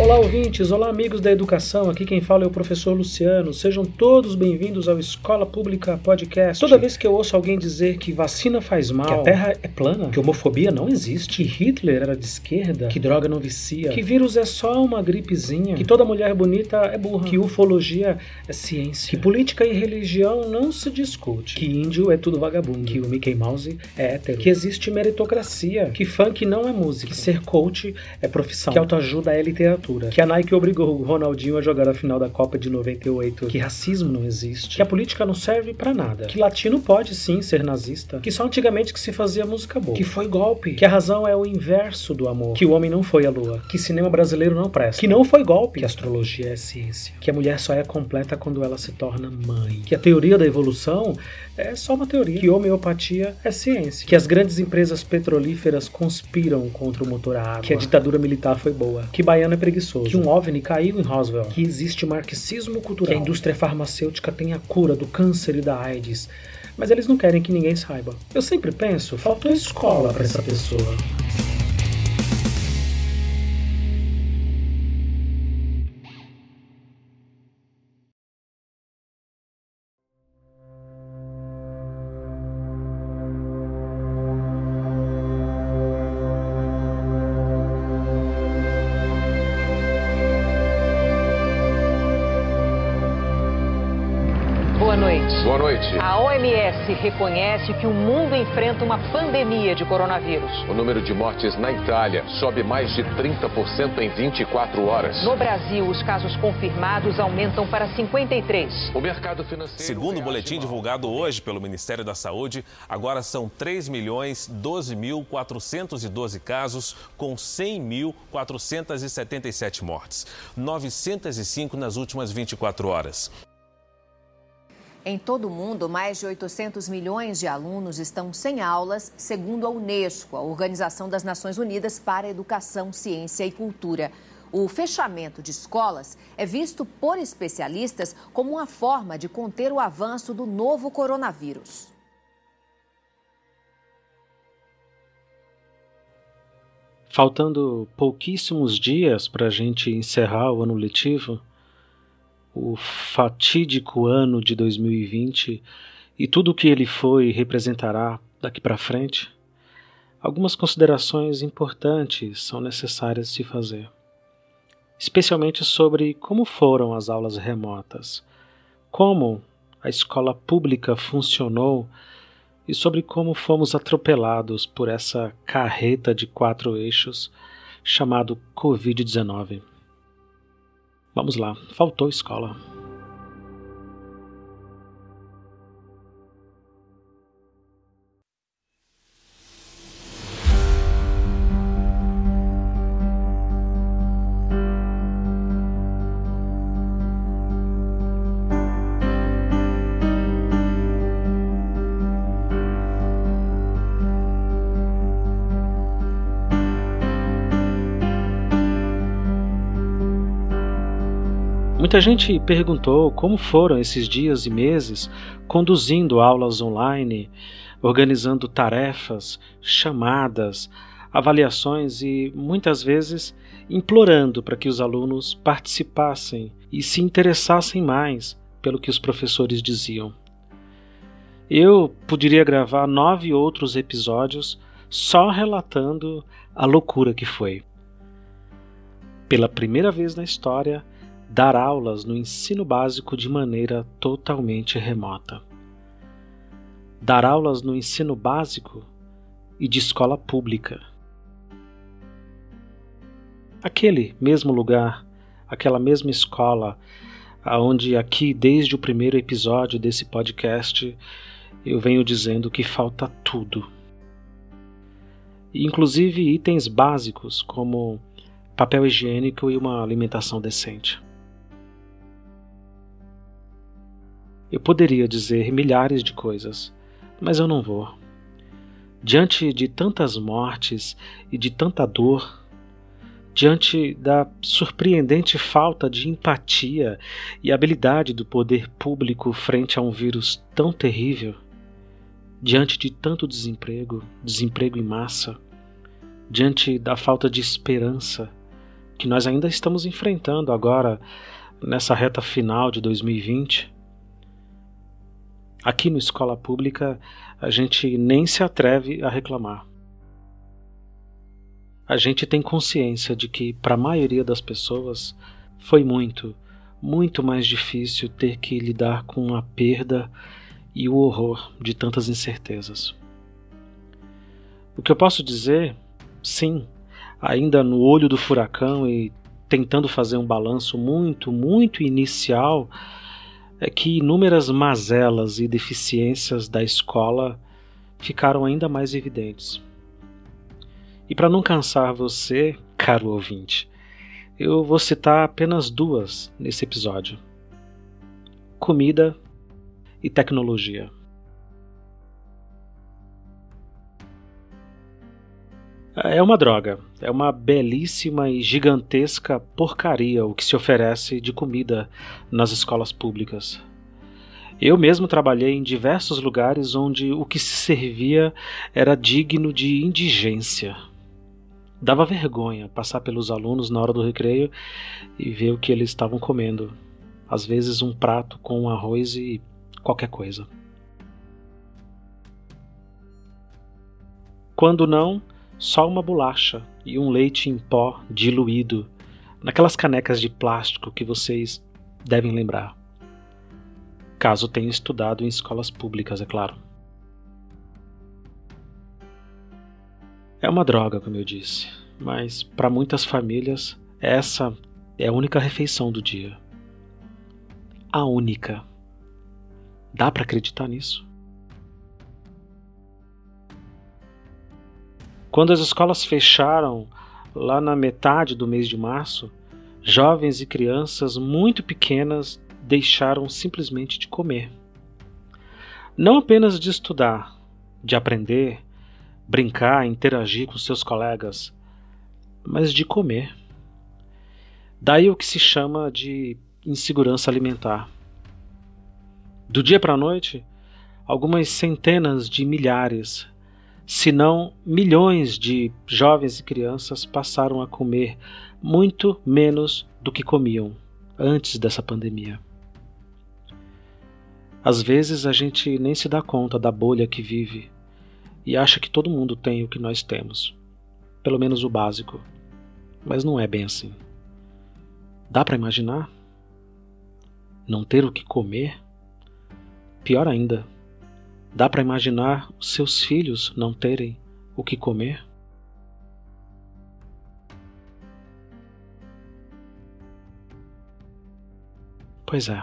Olá, ouvintes! Olá, amigos da educação! Aqui quem fala é o professor Luciano. Sejam todos bem-vindos ao Escola Pública Podcast. Toda vez que eu ouço alguém dizer que vacina faz mal, que a Terra é plana, que homofobia não existe, que Hitler era de esquerda, que droga não vicia, que vírus é só uma gripezinha, que toda mulher bonita é burra, que ufologia é ciência, que política e religião não se discute, que índio é tudo vagabundo, que o Mickey Mouse é hétero, que existe meritocracia, que funk não é música, que ser coach é profissão, que autoajuda é literatura que a Nike obrigou o Ronaldinho a jogar a final da Copa de 98, que racismo não existe, que a política não serve para nada, que latino pode sim ser nazista, que só antigamente que se fazia música boa, que foi golpe, que a razão é o inverso do amor, que o homem não foi à lua, que cinema brasileiro não presta, que não foi golpe, que astrologia é ciência, que a mulher só é completa quando ela se torna mãe, que a teoria da evolução é só uma teoria, que homeopatia é ciência, que as grandes empresas petrolíferas conspiram contra o motor a água, que a ditadura militar foi boa, que baiano é preguiçoso preguiçoso, que um OVNI caiu em Roswell, que existe marxismo cultural, que a indústria farmacêutica tem a cura do câncer e da AIDS, mas eles não querem que ninguém saiba. Eu sempre penso, faltou escola para essa pessoa. Reconhece que o mundo enfrenta uma pandemia de coronavírus. O número de mortes na Itália sobe mais de 30% em 24 horas. No Brasil, os casos confirmados aumentam para 53. O mercado financeiro. Segundo o boletim divulgado hoje pelo Ministério da Saúde, agora são 3 milhões 12 mil 412 casos, com 100.477 mortes. 905 nas últimas 24 horas. Em todo o mundo, mais de 800 milhões de alunos estão sem aulas, segundo a Unesco, a Organização das Nações Unidas para a Educação, Ciência e Cultura. O fechamento de escolas é visto por especialistas como uma forma de conter o avanço do novo coronavírus. Faltando pouquíssimos dias para a gente encerrar o ano letivo, o fatídico ano de 2020 e tudo o que ele foi representará daqui para frente, algumas considerações importantes são necessárias se fazer. Especialmente sobre como foram as aulas remotas, como a escola pública funcionou e sobre como fomos atropelados por essa carreta de quatro eixos chamado Covid-19. Vamos lá, faltou escola. Muita gente perguntou como foram esses dias e meses conduzindo aulas online, organizando tarefas, chamadas, avaliações e muitas vezes implorando para que os alunos participassem e se interessassem mais pelo que os professores diziam. Eu poderia gravar nove outros episódios só relatando a loucura que foi. Pela primeira vez na história, dar aulas no ensino básico de maneira totalmente remota. Dar aulas no ensino básico e de escola pública. Aquele mesmo lugar, aquela mesma escola, aonde aqui desde o primeiro episódio desse podcast eu venho dizendo que falta tudo. Inclusive itens básicos como papel higiênico e uma alimentação decente. Eu poderia dizer milhares de coisas, mas eu não vou. Diante de tantas mortes e de tanta dor, diante da surpreendente falta de empatia e habilidade do poder público frente a um vírus tão terrível, diante de tanto desemprego, desemprego em massa, diante da falta de esperança, que nós ainda estamos enfrentando agora nessa reta final de 2020. Aqui no Escola Pública, a gente nem se atreve a reclamar. A gente tem consciência de que, para a maioria das pessoas, foi muito, muito mais difícil ter que lidar com a perda e o horror de tantas incertezas. O que eu posso dizer, sim, ainda no olho do furacão e tentando fazer um balanço muito, muito inicial, é que inúmeras mazelas e deficiências da escola ficaram ainda mais evidentes. E para não cansar você, caro ouvinte, eu vou citar apenas duas nesse episódio: comida e tecnologia. É uma droga, é uma belíssima e gigantesca porcaria o que se oferece de comida nas escolas públicas. Eu mesmo trabalhei em diversos lugares onde o que se servia era digno de indigência. Dava vergonha passar pelos alunos na hora do recreio e ver o que eles estavam comendo. Às vezes um prato com arroz e qualquer coisa. Quando não, só uma bolacha e um leite em pó diluído naquelas canecas de plástico que vocês devem lembrar. Caso tenham estudado em escolas públicas, é claro. É uma droga, como eu disse, mas para muitas famílias essa é a única refeição do dia. A única. Dá para acreditar nisso? Quando as escolas fecharam lá na metade do mês de março, jovens e crianças muito pequenas deixaram simplesmente de comer. Não apenas de estudar, de aprender, brincar, interagir com seus colegas, mas de comer. Daí o que se chama de insegurança alimentar. Do dia para a noite, algumas centenas de milhares se não milhões de jovens e crianças passaram a comer muito menos do que comiam antes dessa pandemia. Às vezes a gente nem se dá conta da bolha que vive e acha que todo mundo tem o que nós temos, pelo menos o básico. Mas não é bem assim. Dá para imaginar? Não ter o que comer? Pior ainda, Dá para imaginar os seus filhos não terem o que comer? Pois é.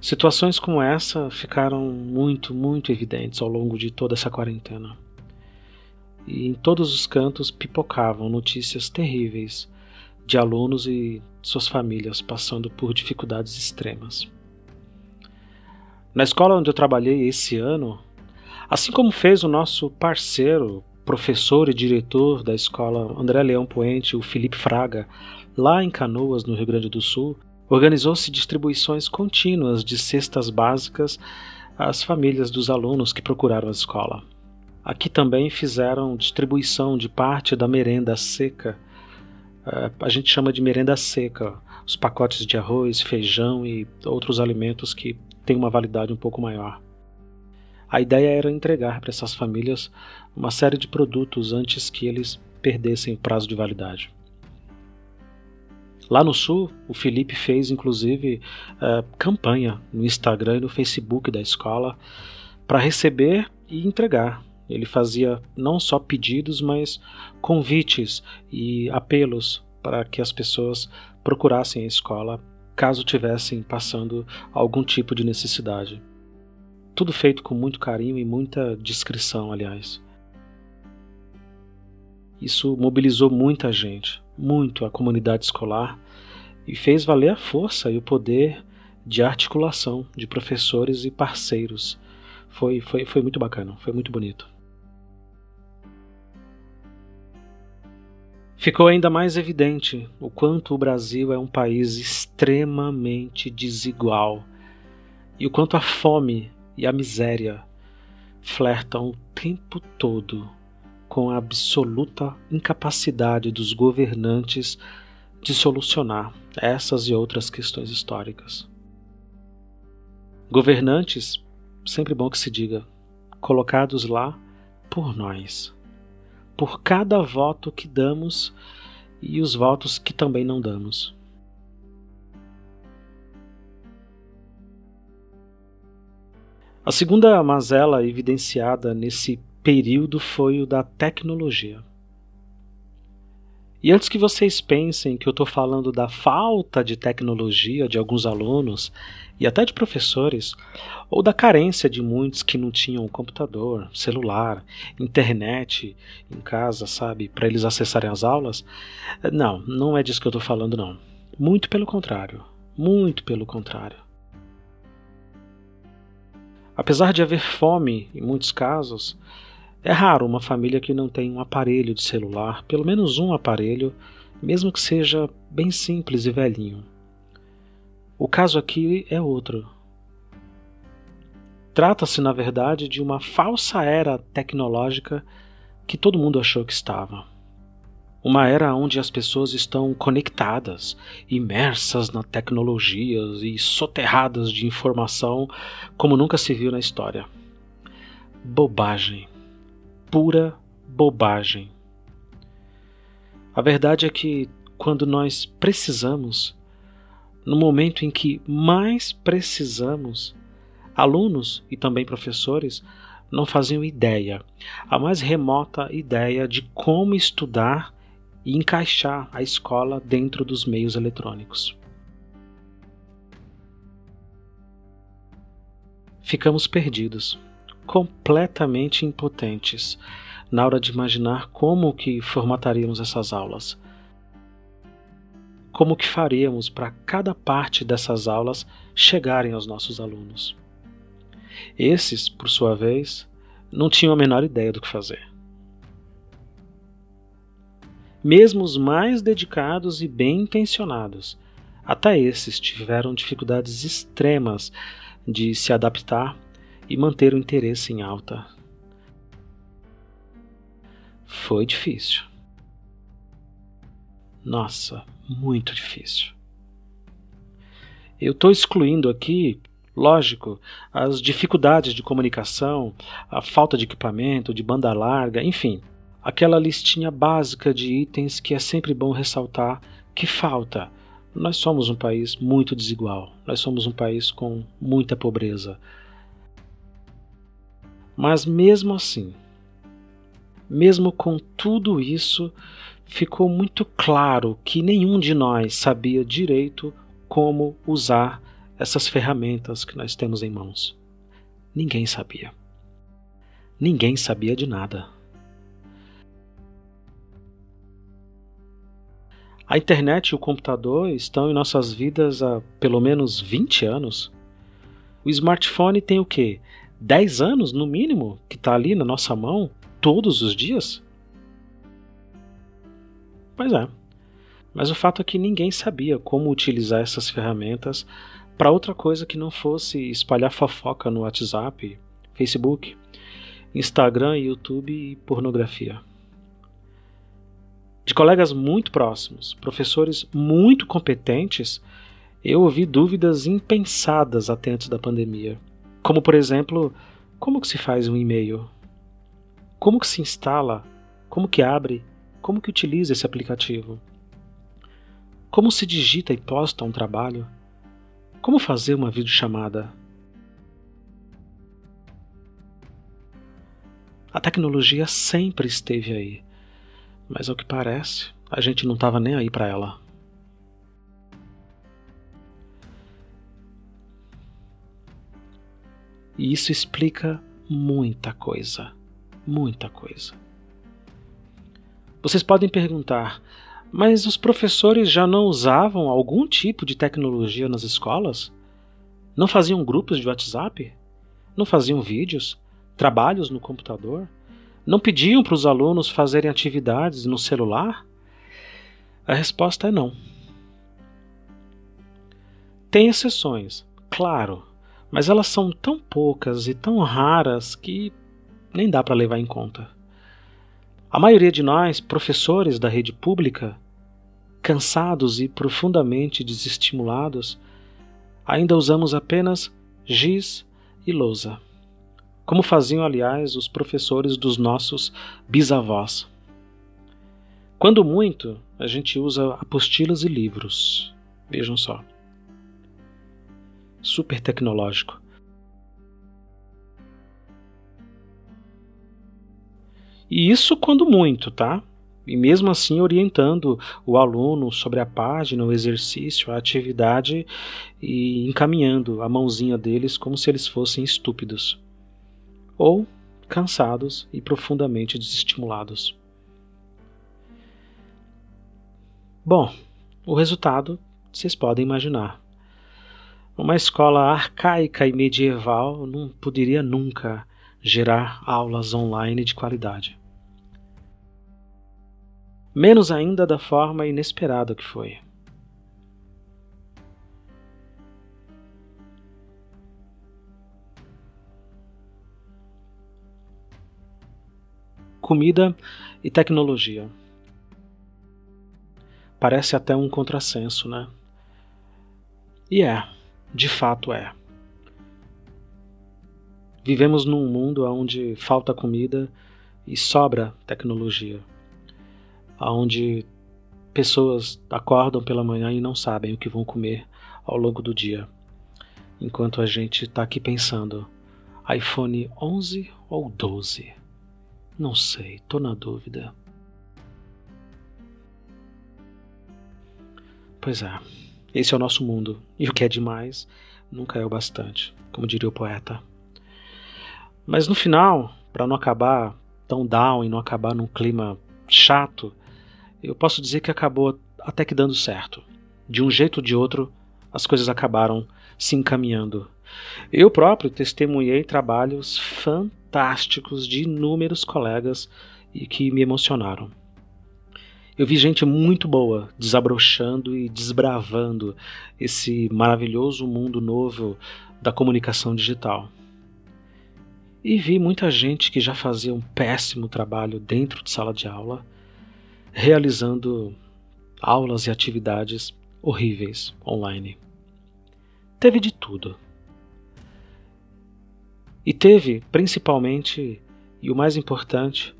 Situações como essa ficaram muito, muito evidentes ao longo de toda essa quarentena. E em todos os cantos pipocavam notícias terríveis de alunos e suas famílias passando por dificuldades extremas. Na escola onde eu trabalhei esse ano, assim como fez o nosso parceiro, professor e diretor da escola André Leão Poente, o Felipe Fraga, lá em Canoas, no Rio Grande do Sul, organizou-se distribuições contínuas de cestas básicas às famílias dos alunos que procuraram a escola. Aqui também fizeram distribuição de parte da merenda seca. Eh, a gente chama de merenda seca, os pacotes de arroz, feijão e outros alimentos que tem uma validade um pouco maior. A ideia era entregar para essas famílias uma série de produtos antes que eles perdessem o prazo de validade. Lá no Sul, o Felipe fez inclusive uh, campanha no Instagram e no Facebook da escola para receber e entregar. Ele fazia não só pedidos, mas convites e apelos para que as pessoas procurassem a escola caso tivessem passando algum tipo de necessidade. Tudo feito com muito carinho e muita discrição, aliás. Isso mobilizou muita gente, muito a comunidade escolar e fez valer a força e o poder de articulação de professores e parceiros. Foi, foi, foi muito bacana, foi muito bonito. Ficou ainda mais evidente o quanto o Brasil é um país extremamente desigual e o quanto a fome e a miséria flertam o tempo todo com a absoluta incapacidade dos governantes de solucionar essas e outras questões históricas. Governantes, sempre bom que se diga, colocados lá por nós, por cada voto que damos e os votos que também não damos. A segunda mazela evidenciada nesse período foi o da tecnologia. E antes que vocês pensem que eu estou falando da falta de tecnologia de alguns alunos e até de professores, ou da carência de muitos que não tinham computador, celular, internet em casa, sabe, para eles acessarem as aulas, não, não é disso que eu estou falando, não. Muito pelo contrário. Muito pelo contrário. Apesar de haver fome em muitos casos, é raro uma família que não tem um aparelho de celular, pelo menos um aparelho, mesmo que seja bem simples e velhinho. O caso aqui é outro. Trata-se, na verdade, de uma falsa era tecnológica que todo mundo achou que estava. Uma era onde as pessoas estão conectadas, imersas na tecnologia e soterradas de informação como nunca se viu na história. Bobagem. Pura bobagem. A verdade é que quando nós precisamos, no momento em que mais precisamos, alunos e também professores não faziam ideia, a mais remota ideia de como estudar e encaixar a escola dentro dos meios eletrônicos. Ficamos perdidos, completamente impotentes na hora de imaginar como que formataríamos essas aulas. Como que faríamos para cada parte dessas aulas chegarem aos nossos alunos. Esses, por sua vez, não tinham a menor ideia do que fazer. Mesmo os mais dedicados e bem intencionados, até esses tiveram dificuldades extremas de se adaptar e manter o interesse em alta. Foi difícil. Nossa, muito difícil. Eu estou excluindo aqui, lógico, as dificuldades de comunicação, a falta de equipamento, de banda larga, enfim, aquela listinha básica de itens que é sempre bom ressaltar que falta. Nós somos um país muito desigual, nós somos um país com muita pobreza. Mas mesmo assim, mesmo com tudo isso, ficou muito claro que nenhum de nós sabia direito como usar essas ferramentas que nós temos em mãos. Ninguém sabia. Ninguém sabia de nada. A internet e o computador estão em nossas vidas há pelo menos 20 anos. O smartphone tem o quê? 10 anos no mínimo que está ali na nossa mão todos os dias? Pois é. Mas o fato é que ninguém sabia como utilizar essas ferramentas para outra coisa que não fosse espalhar fofoca no WhatsApp, Facebook, Instagram, YouTube e pornografia de colegas muito próximos, professores muito competentes, eu ouvi dúvidas impensadas até antes da pandemia. Como, por exemplo, como que se faz um e-mail? Como que se instala? Como que abre? Como que utiliza esse aplicativo? Como se digita e posta um trabalho? Como fazer uma videochamada? A tecnologia sempre esteve aí mas ao que parece, a gente não estava nem aí para ela. E isso explica muita coisa, muita coisa. Vocês podem perguntar, mas os professores já não usavam algum tipo de tecnologia nas escolas? Não faziam grupos de WhatsApp? Não faziam vídeos? Trabalhos no computador? Não pediam para os alunos fazerem atividades no celular? A resposta é não. Tem exceções, claro, mas elas são tão poucas e tão raras que nem dá para levar em conta. A maioria de nós, professores da rede pública, cansados e profundamente desestimulados, ainda usamos apenas giz e lousa, como faziam, aliás, os professores dos nossos bisavós. Quando muito, a gente usa apostilas e livros. Vejam só. Super tecnológico. E isso quando muito, tá? E mesmo assim orientando o aluno sobre a página, o exercício, a atividade e encaminhando a mãozinha deles como se eles fossem estúpidos ou cansados e profundamente desestimulados. Bom, o resultado vocês podem imaginar. Uma escola arcaica e medieval não poderia nunca gerar aulas online de qualidade. Menos ainda da forma inesperada que foi. Comida e tecnologia. Parece até um contrassenso, né? E é, de fato é. Vivemos num mundo onde falta comida e sobra tecnologia, onde pessoas acordam pela manhã e não sabem o que vão comer ao longo do dia, enquanto a gente está aqui pensando: iPhone 11 ou 12? Não sei, tô na dúvida. Pois é, esse é o nosso mundo, e o que é demais nunca é o bastante, como diria o poeta. Mas no final, para não acabar tão down e não acabar num clima chato, eu posso dizer que acabou até que dando certo. De um jeito ou de outro, as coisas acabaram se encaminhando. Eu próprio testemunhei trabalhos fantásticos de inúmeros colegas e que me emocionaram. Eu vi gente muito boa desabrochando e desbravando esse maravilhoso mundo novo da comunicação digital. E vi muita gente que já fazia um péssimo trabalho dentro de sala de aula, realizando aulas e atividades horríveis online. Teve de tudo. E teve, principalmente, e o mais importante,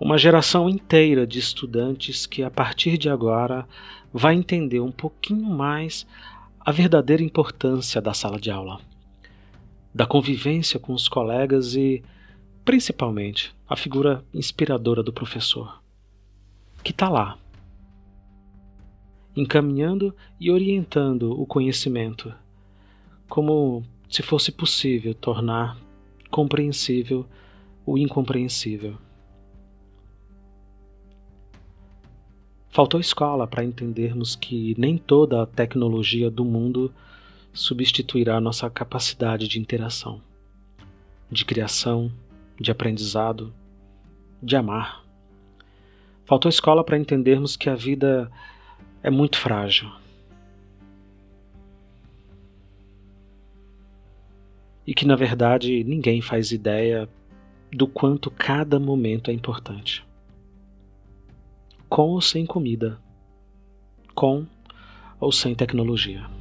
uma geração inteira de estudantes que a partir de agora vai entender um pouquinho mais a verdadeira importância da sala de aula, da convivência com os colegas e, principalmente, a figura inspiradora do professor, que está lá, encaminhando e orientando o conhecimento, como se fosse possível tornar compreensível o incompreensível. Faltou escola para entendermos que nem toda a tecnologia do mundo substituirá nossa capacidade de interação, de criação, de aprendizado, de amar. Faltou escola para entendermos que a vida é muito frágil. E que, na verdade, ninguém faz ideia do quanto cada momento é importante com ou sem comida, com ou sem tecnologia.